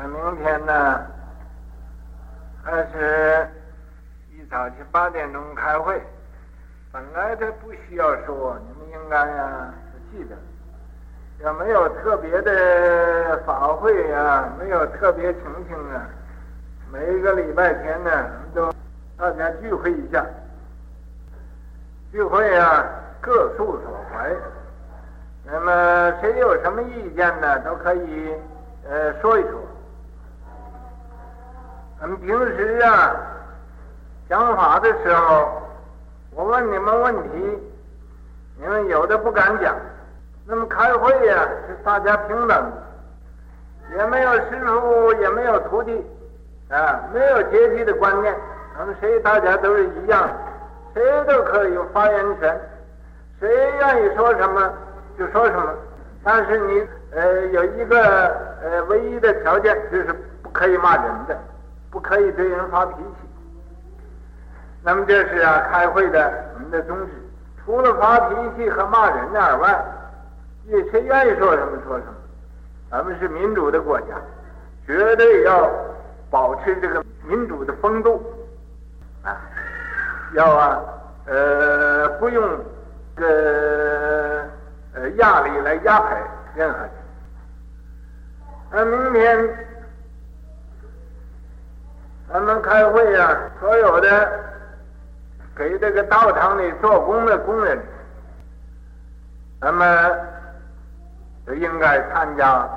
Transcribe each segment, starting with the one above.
那明天呢，还是一早起八点钟开会。本来他不需要说，你们应该呀记得。要没有特别的法会啊，没有特别情形啊，每一个礼拜天呢，都大家聚会一下。聚会啊，各诉所怀。那么谁有什么意见呢，都可以呃说一说。咱们平时啊讲法的时候，我问你们问题，你们有的不敢讲。那么开会呀，是大家平等，也没有师傅，也没有徒弟，啊，没有阶级的观念，咱们谁大家都是一样，谁都可以有发言权，谁愿意说什么就说什么。但是你呃有一个呃唯一的条件，就是不可以骂人的，不可以对人发脾气。那么这是啊开会的我们的宗旨，除了发脾气和骂人以外。你谁愿意说什么说什么，咱们是民主的国家，绝对要保持这个民主的风度啊！要啊，呃，不用这呃压力来压迫任何人。那明天咱们开会啊，所有的给这个道场里做工的工人，那么。都应该参加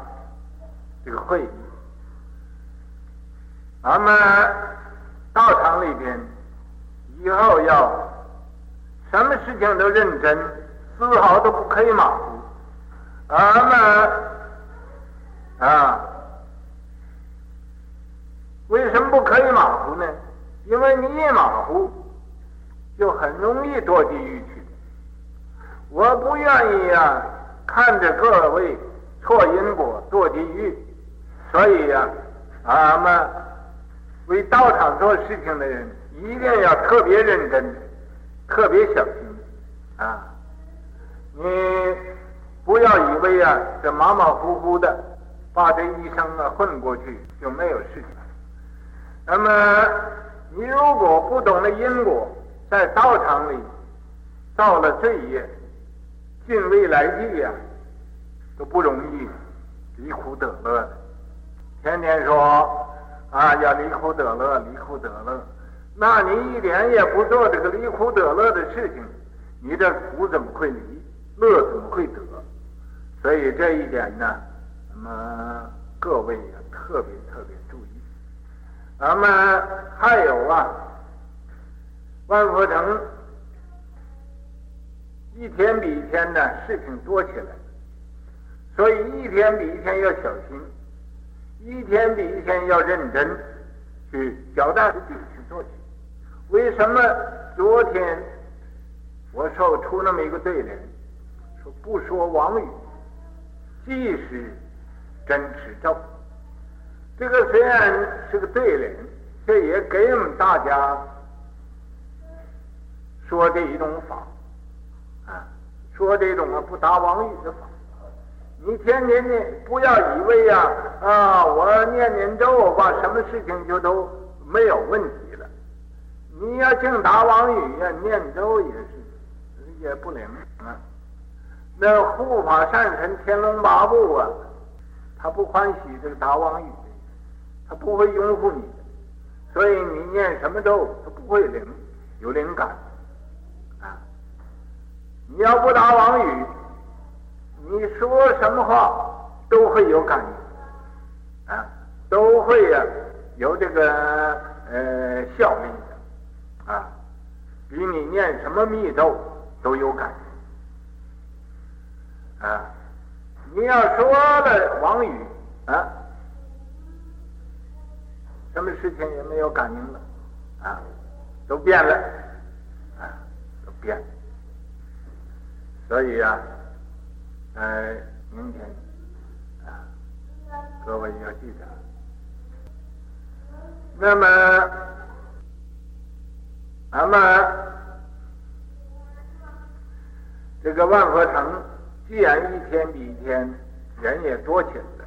这个会议。咱们道场里边以后要什么事情都认真，丝毫都不可以马虎。咱们啊，为什么不可以马虎呢？因为你一马虎，就很容易堕地狱去。我不愿意呀。看着各位错因果堕地狱，所以呀、啊，俺们为道场做事情的人一定要特别认真，特别小心啊！你不要以为啊，这马马虎虎的把这一生啊混过去就没有事情。那么你如果不懂得因果，在道场里造了罪业。进未来地呀，都不容易离苦得乐。天天说啊，要离苦得乐，离苦得乐，那你一点也不做这个离苦得乐的事情，你这苦怎么会离，乐怎么会得？所以这一点呢，那么各位呀，特别特别咱们。还有啊，万佛城。一天比一天呢，事情多起来，所以一天比一天要小心，一天比一天要认真去脚踏实地去做起。为什么昨天我说出那么一个对联，说不说王语，即是真持咒。这个虽然是个对联，这也给我们大家说的一种法。啊说这种啊不达王语的法，你天天念，不要以为呀啊，啊，我念念咒，把什么事情就都没有问题了。你要净达王语呀，念咒也是也不灵啊。那护法善神天龙八部啊，他不欢喜这个达王语，他不会拥护你的，所以你念什么咒，他不会灵有灵感。啊你要不打妄语，你说什么话都会有感应，啊，都会呀、有这个呃效力的，啊，比你念什么密咒都有感应，啊，你要说了妄语，啊，什么事情也没有感应了，啊，都变了，啊，都变了。所以啊，呃，明天啊，各位要记得。那么，那么这个万佛城，既然一天比一天人也多起来了，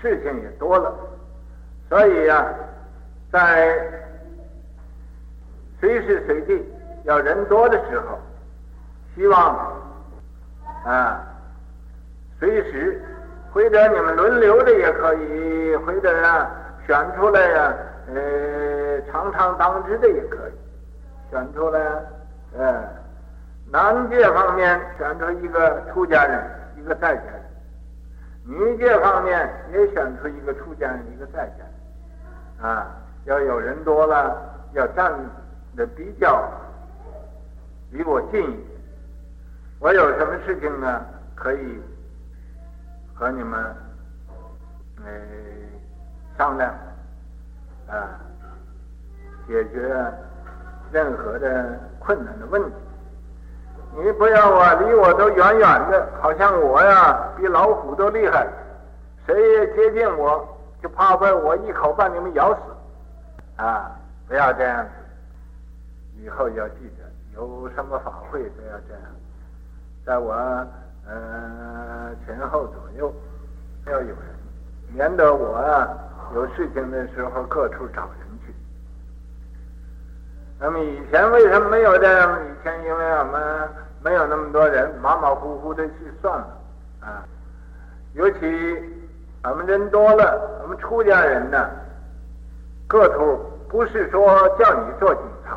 事情也多了，所以呀、啊，在随时随地要人多的时候，希望啊，随时或者你们轮流的也可以，或者啊选出来呀、呃，常常当值的也可以，选出来，呃，男界方面选出一个出家人，一个在家人。女界方面也选出一个出家人，一个在家人，啊，要有人多了，要站的比较离我近一点。我有什么事情呢，可以和你们呃商量，啊，解决任何的困难的问题。你不要啊，离我都远远的，好像我呀比老虎都厉害，谁也接近我就怕被我一口把你们咬死，啊，不要这样子。以后要记得，有什么法会都要这样，在我呃前后左右要有人，免得我啊有事情的时候各处找人去。那么以前为什么没有这样？以前因为我们没有那么多人，马马虎虎的去算了啊。尤其我们人多了，我们出家人呢，各处不是说叫你做警察，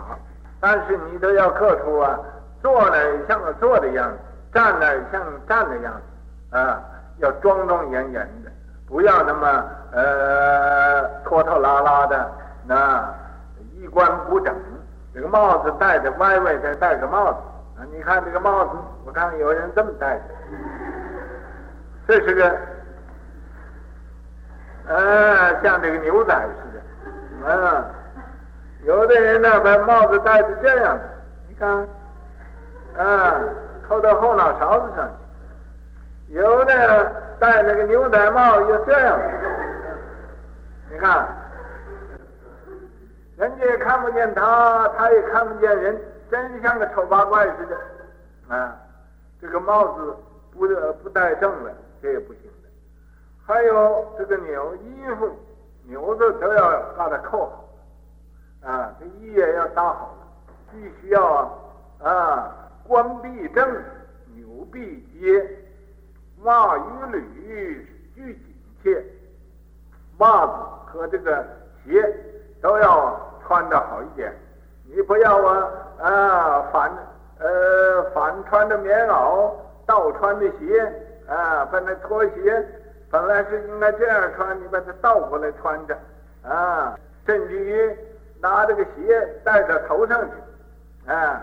但是你都要各处啊，坐那像个坐的样子，站那像站的样子啊，要庄庄严严的，不要那么呃拖拖拉拉的，那衣冠不整。这个帽子戴着歪歪的，戴个帽子啊！你看这个帽子，我看有人这么戴的，这是个，呃，像这个牛仔似的，啊，有的人呢把帽子戴成这样的，你看，啊，扣到后脑勺子上去，有的戴那个牛仔帽又这样的，你看。人家也看不见他，他也看不见人，真像个丑八怪似的。啊，这个帽子不不戴正了，这也不行的。还有这个纽衣服，纽子都要把它扣好。啊，这衣也要搭好了，必须要啊啊，冠必正，纽必结，袜与履俱紧切，袜子和这个鞋。都要穿得好一点，你不要啊啊反呃反穿的棉袄，倒穿的鞋啊，把那拖鞋本来是应该这样穿，你把它倒过来穿着啊，甚至于拿这个鞋戴到头上去啊，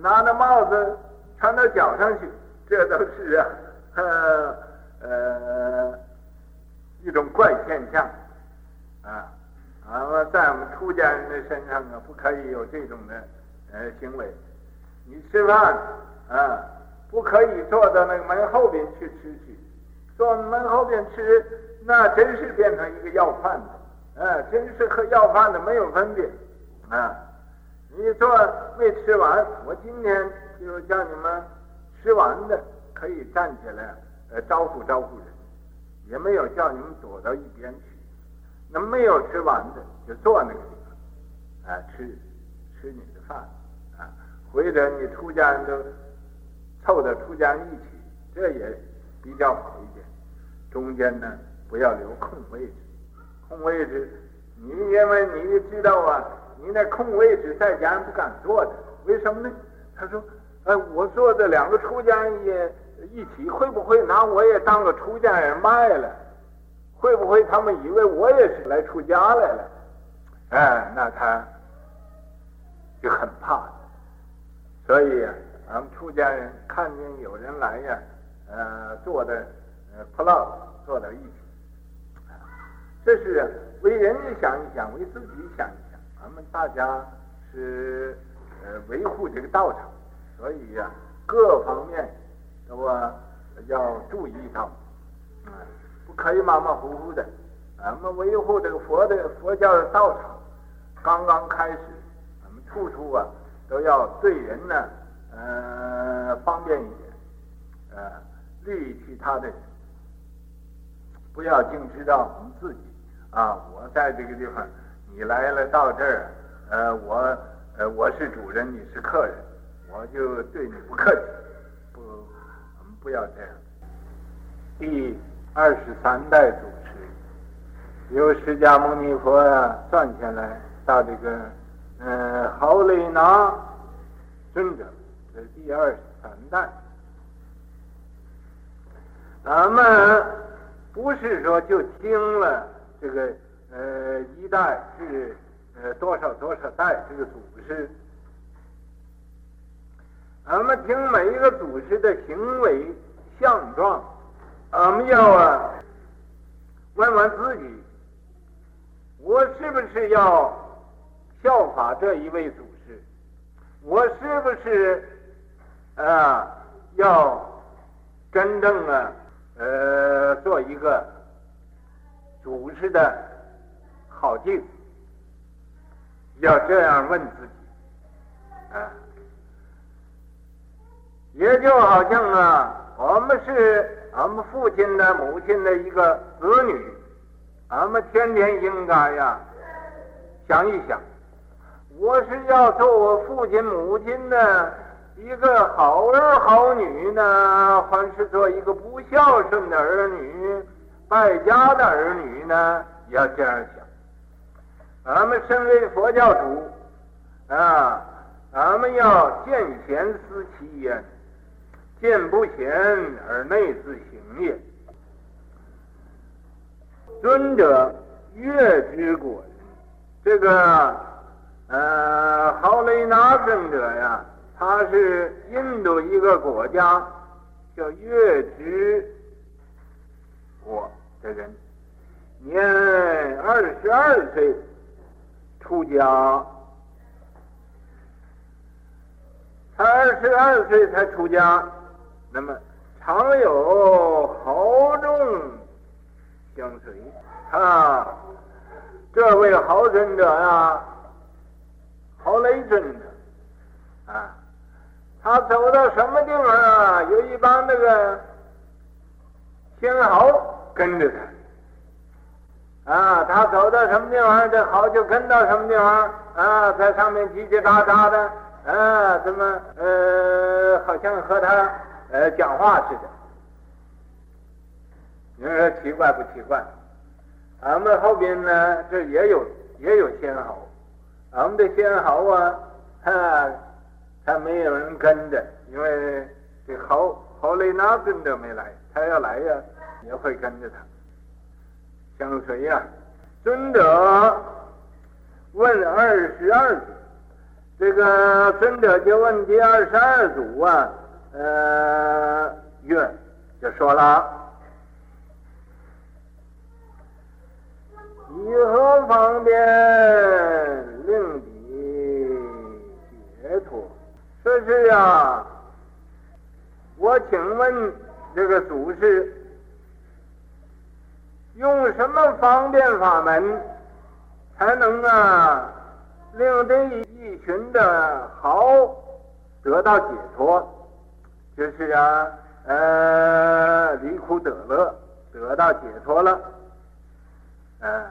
拿那帽子穿到脚上去，这都是啊呃呃一种怪现象啊。啊，在我们出家人的身上啊，不可以有这种的呃行为。你吃饭啊，不可以坐到那个门后边去吃去，坐门后边吃，那真是变成一个要饭的，啊，真是和要饭的没有分别啊。你坐没吃完，我今天就叫你们吃完的可以站起来呃招呼招呼人，也没有叫你们躲到一边去。那没有吃完的，就坐那个地方，啊，吃吃你的饭，啊，或者你出家人都凑到出家人一起，这也比较好一点。中间呢，不要留空位置，空位置，你因为你知道啊，你那空位置在家不敢坐的，为什么呢？他说，哎，我坐的两个出家人也一起，会不会拿我也当个出家人卖了？会不会他们以为我也是来出家来了？哎，那他就很怕。所以呀，俺们出家人看见有人来呀，呃，坐的呃破落坐在一起，这是为人家想一想，为自己想一想。咱们大家是呃维护这个道场，所以呀，各方面都要注意到。啊不可以马马虎虎的，咱们维护这个佛的佛教的道场，刚刚开始，咱们处处啊都要对人呢，呃，方便一点，呃，利于其他的人，不要净知道我们自己。啊，我在这个地方，你来了到这儿，呃，我呃我是主人，你是客人，我就对你不客气，不，我们不要这样。第二十三代主持，由释迦牟尼佛啊算下来到这个，呃，豪雷拿尊者，这是第二十三代。咱们不是说就听了这个呃一代是呃多少多少代这个祖师，俺们听每一个祖师的行为相状，俺们要啊问问自己，我是不是要效法这一位祖师？我是不是啊要真正啊？呃，做一个祖师的好弟子，要这样问自己。啊，也就好像啊，我们是俺们父亲的、母亲的一个子女，俺们天天应该呀想一想，我是要做我父亲、母亲的。一个好儿好女呢，还是做一个不孝顺的儿女、败家的儿女呢？要这样想。俺们身为佛教徒啊，俺们要见贤思齐焉，见不贤而内自省也。尊者悦之果人，这个呃，豪雷那尊者呀。他是印度一个国家叫月之我的人，年二十二岁出家，他二十二岁才出家，那么常有豪众相随啊。这位豪尊者啊，豪雷尊者啊。他走到什么地方啊？有一帮那个天豪跟着他啊。他走到什么地方，这猴就跟到什么地方啊，在上面叽叽喳喳的啊，怎么呃，好像和他呃讲话似的。你说奇怪不奇怪？俺们后边呢，这也有也有仙猴，俺们的仙猴啊，啊。他没有人跟着，因为这猴猴雷那尊者没来，他要来呀，也会跟着他。相随呀，尊者问二十二祖，这个尊者就问第二十二祖啊，呃，月就说了，以何方便令彼解脱？这是呀，我请问这个祖师，用什么方便法门才能啊令这一群的豪得到解脱？就是啊，呃，离苦得乐，得到解脱了。啊，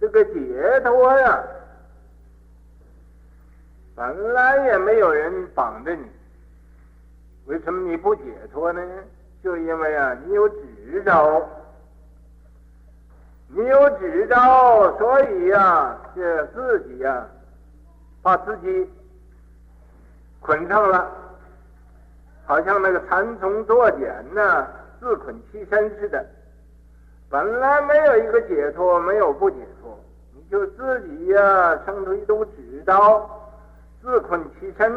这个解脱呀。本来也没有人绑着你，为什么你不解脱呢？就因为啊，你有执着，你有执着，所以呀、啊，这自己呀、把自己捆上了，好像那个蚕虫作茧呢，自捆其身似的。本来没有一个解脱，没有不解脱，你就自己呀、啊，生出一种执着。自困其身，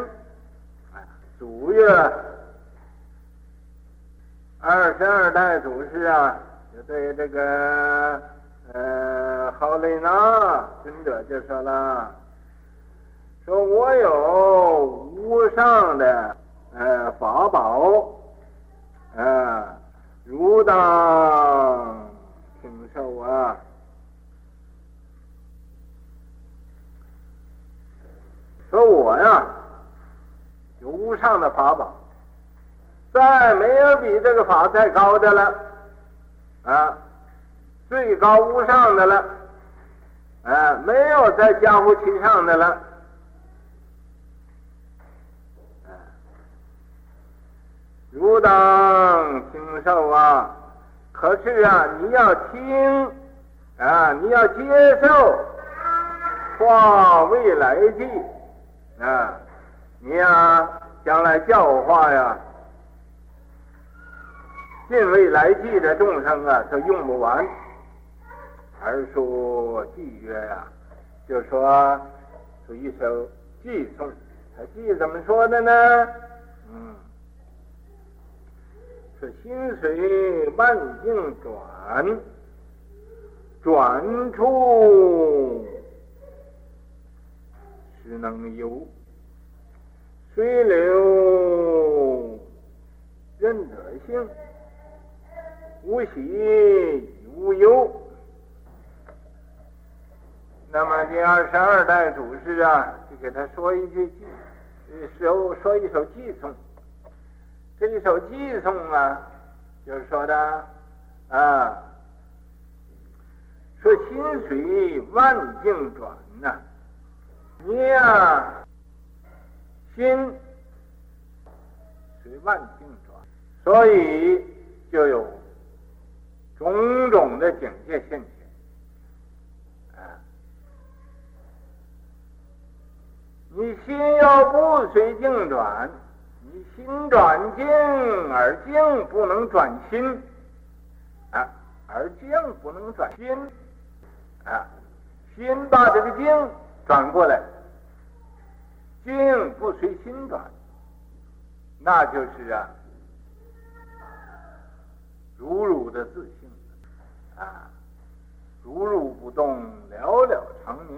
啊，祖月二十二代祖师啊，就对这个呃好雷那尊者就说了，说我有无上的呃法宝，啊，汝当听受啊。说我呀，有无上的法宝，再没有比这个法再高的了，啊，最高无上的了，啊，没有再加乎其上的了，啊，汝当听受啊！可是啊，你要听啊，你要接受化未来际啊，你呀，将来教化呀。尽未来际的众生啊，都用不完。而说偈曰呀，就说说一首偈颂，他偈怎么说的呢？嗯，说心随万境转，转处实能游，随流任得性。无喜无忧。那么第二十二代祖师啊，就给他说一句偈，说说一首偈颂。这一首偈颂啊，就是说的啊，说心随万境转呐、啊，你呀、心随万境转，所以就有。种种的警戒现前，啊！你心要不随境转，你心转境而境不能转心，啊，而境不能转心，啊，心把这个境转过来，境不随心转，那就是啊，如如的自性。啊，如如不动，了了常明。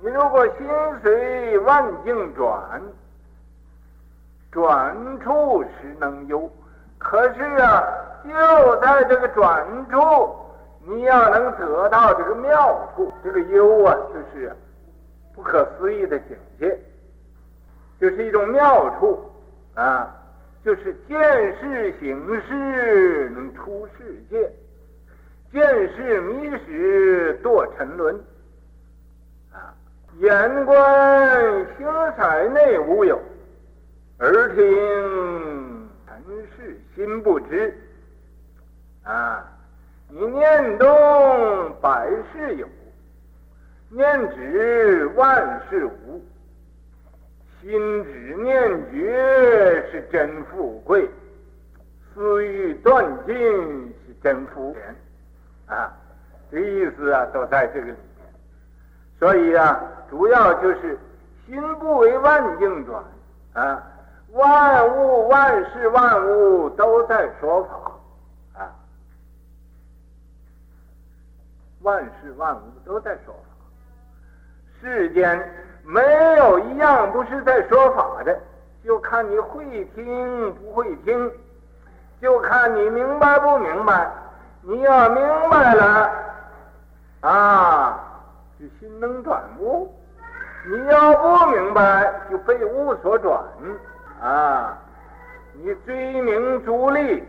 你如果心随万境转，转处实能游。可是啊，就在这个转处，你要能得到这个妙处，这个游啊，就是不可思议的境界，就是一种妙处啊，就是见识行识能出世界。见识迷时堕沉沦，啊！眼观形彩内无有，耳听尘世心不知，啊！你念动百事有，念止万事无，心止念绝是真富贵，思欲断尽是真福田。啊，这意思啊，都在这个里。所以啊，主要就是心不为万境转啊，万物万事万物都在说法啊，万事万物都在说法。世间没有一样不是在说法的，就看你会听不会听，就看你明白不明白。你要明白了，啊，就心能转物；你要不明白，就被物所转，啊，你追名逐利，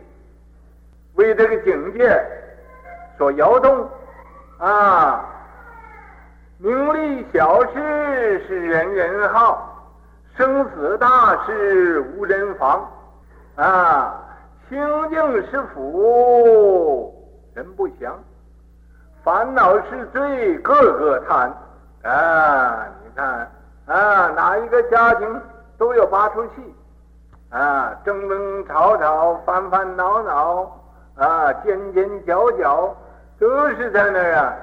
为这个境界所摇动，啊，名利小事是人人好，生死大事无人防，啊，清净是福。人不祥，烦恼是罪，个个贪啊！你看啊，哪一个家庭都有八出气啊，争争吵吵，烦烦恼恼啊，尖尖角角，都是在那儿啊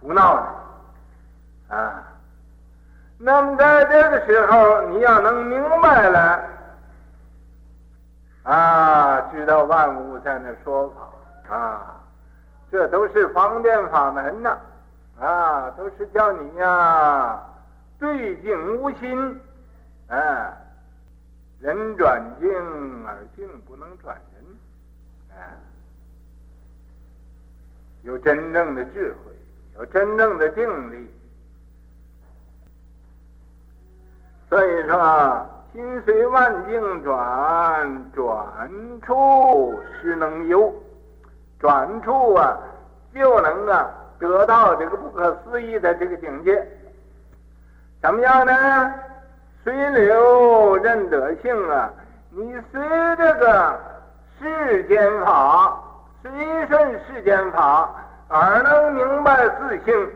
胡闹呢啊。那么在这个时候，你要能明白了啊，知道万物在那说法。啊，这都是方便法门呐！啊，都是叫你呀、对境无心，啊，人转境而境不能转人，啊，有真正的智慧，有真正的定力。所以说，心随万境转，转处实能游。转处啊，就能啊得到这个不可思议的这个境界。怎么样呢？随流认得性啊，你随这个世间法，随顺世间法，而能明白自性，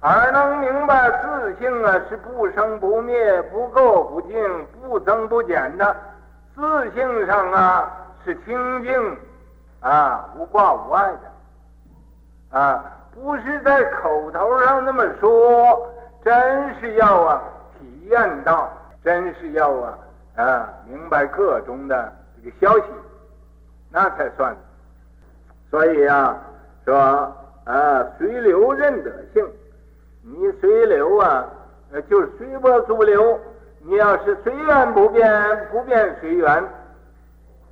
而能明白自性啊是不生不灭、不垢不净、不增不减的，自性上啊是清净啊无挂无碍的，啊不是在口头上那么说，真是要啊体验到。真是要啊啊明白个中的这个消息，那才算。所以啊说啊随流任得性，你随流啊，就是随波逐流。你要是随缘不变，不变随缘，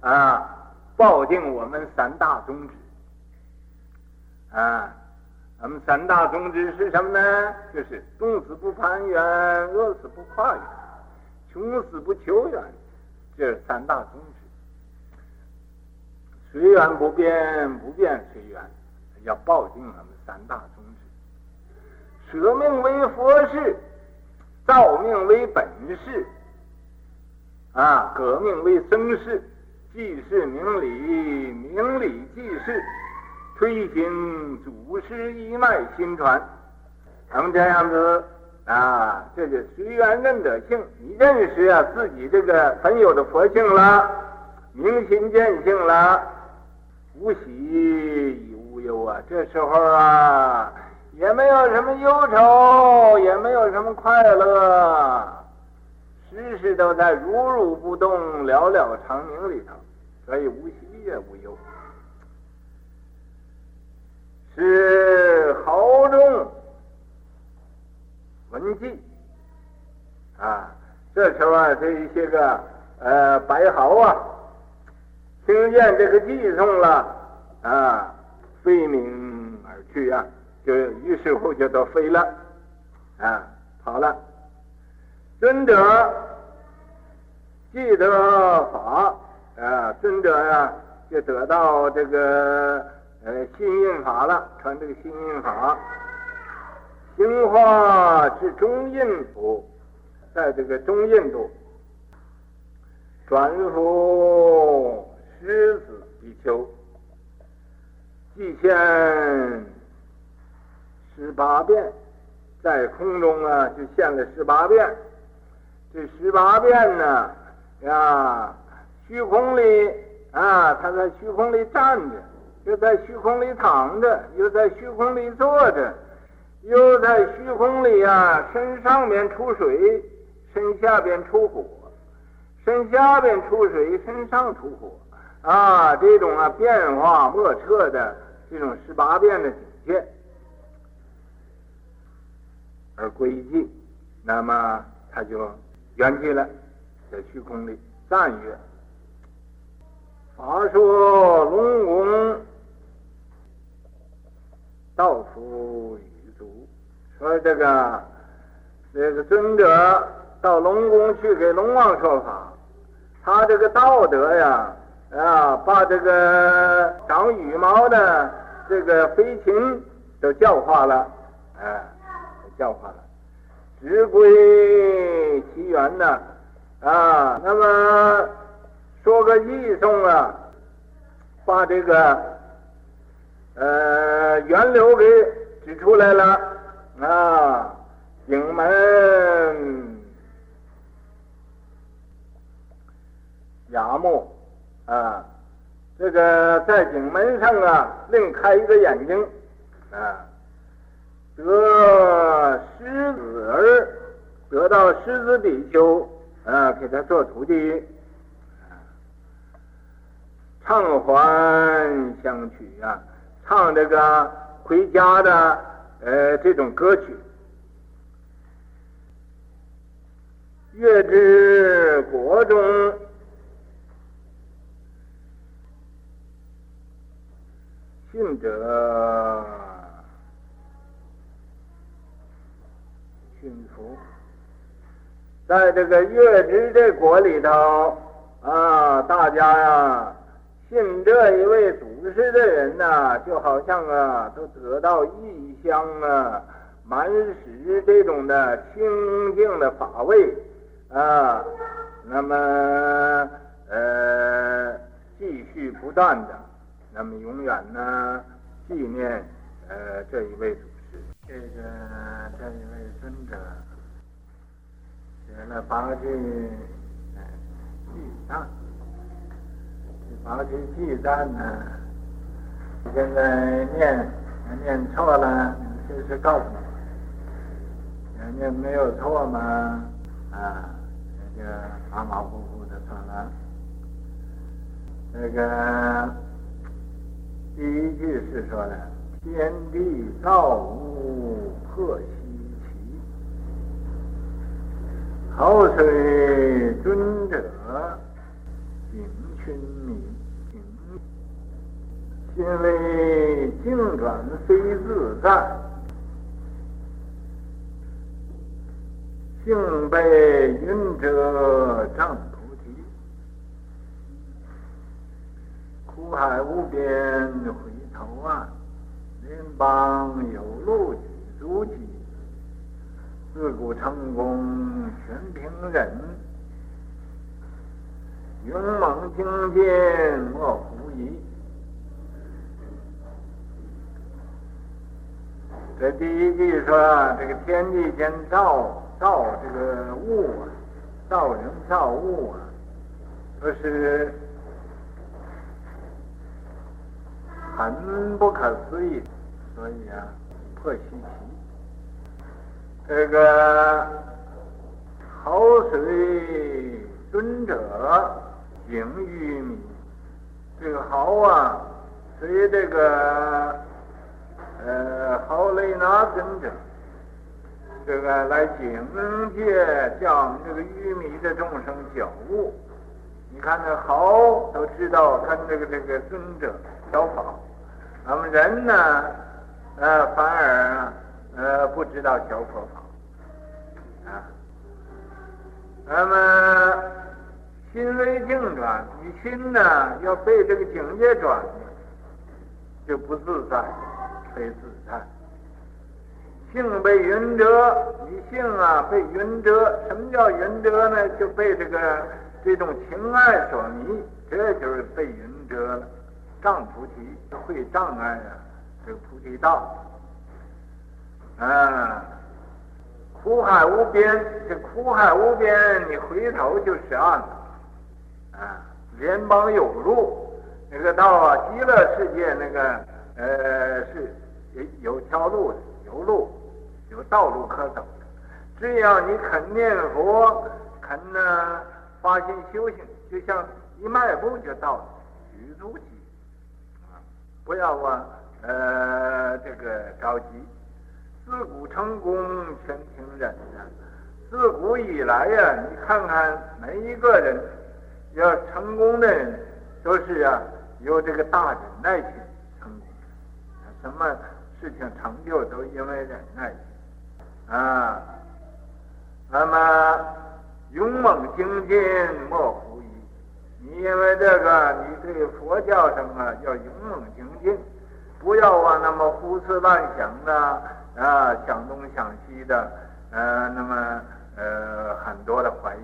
啊，抱定我们三大宗旨。啊，我们三大宗旨是什么呢？就是冻死不攀缘，饿死不跨缘。穷死不求缘，这是三大宗旨。随缘不变，不变随缘，要抱定我们三大宗旨。舍命为佛事，造命为本事，啊，革命为生事，济世明理，明理济世，推行祖师一脉心传，咱们这样子。啊，这就随缘认得性，你认识啊自己这个本有的佛性了，明心见性了，无喜亦无忧啊。这时候啊，也没有什么忧愁，也没有什么快乐，时时都在如如不动、了了长明里头，可以无喜也无忧，是豪中。文记啊，这时候啊，这一些个呃白毫啊，听见这个偈颂了啊，飞鸣而去啊，就于是乎就都飞了啊，跑了。尊者既得法啊，尊者呀、就得到这个呃心印法了，传这个心印法。兴化至中印度，在这个中印度，转复狮子比丘，既现十八变，在空中啊就现了十八变。这十八变呢，呀，虚空里啊，他在虚空里站着，又在虚空里躺着，又在虚空里坐着。又在虚空里啊，身上边出水，身下边出火，身下边出水，身上出火，啊，这种啊变化莫测的这种十八变的境界，而归寂，那么他就圆寂了，在虚空里暂曰：法说龙宫，道夫。说这个这个尊者到龙宫去给龙王说法，他这个道德呀啊，把这个长羽毛的这个飞禽都教化了，哎，教化了，直归其源呢啊。那么说个译颂啊，把这个呃源流给指出来了。啊，景门雅目啊，这个在景门上啊，另开一个眼睛啊，得狮子儿，得到狮子比丘啊，给他做徒弟，唱还相曲啊，唱这个回家的。呃，这种歌曲，月之国中，信者信服，在这个月之这国里头啊，大家呀，信这一位祖师的人呢，就好像啊，都得到异香啊，满使这种的清净的法味啊，那么呃，继续不断的，那么永远呢，纪念呃这一位祖师，这个这一位尊者，写了八句呃偈赞，这八句偈赞呢。现在念念错了，随时告诉我。念没有错嘛，啊，那个马马虎虎的算了。这个第一句是说的：天地造物破希奇，好水尊者警群迷。心为境转非自在，性被云遮障菩提，苦海无边回头岸，连邦有路，古成功全凭人，勇猛精进莫狐疑。这第一句说，这个天地间造造这个物啊，造人造物啊，说是很不可思议，所以啊，破稀奇。这个好随尊者警于迷，这个好啊，随这个。呃，好雷那尊者，这个来警戒将这个愚迷的众生觉悟。你看那好都知道跟这个这个尊者交法，那么人呢，呃，反而呃不知道小佛法啊。那么心为境转，你心呢要被这个境界转，就不自在。非自在，性被云遮，你性啊被云遮。什么叫云遮呢？就被这个这种情爱所迷，这就是被云遮了。障菩提会障碍啊，这个菩提道啊，苦海无边，这苦海无边，你回头就是岸了啊。联邦有路，那个到啊极乐世界那个呃是。有条路的，有路，有道路可走的。只要你肯念佛，肯呢发心修行，就像一迈步就到了，举足机啊！不要啊，呃，这个着急。自古成功全凭忍啊！自古以来呀、你看看每一个人要成功的人，都是啊有这个大忍耐心成功。什么？事情成就都因为忍耐啊，那么勇猛精进莫狐疑。你因为这个，你对佛教上啊要勇猛精进，不要啊那么胡思乱想的啊，想东想西的，呃，那么呃很多的怀疑。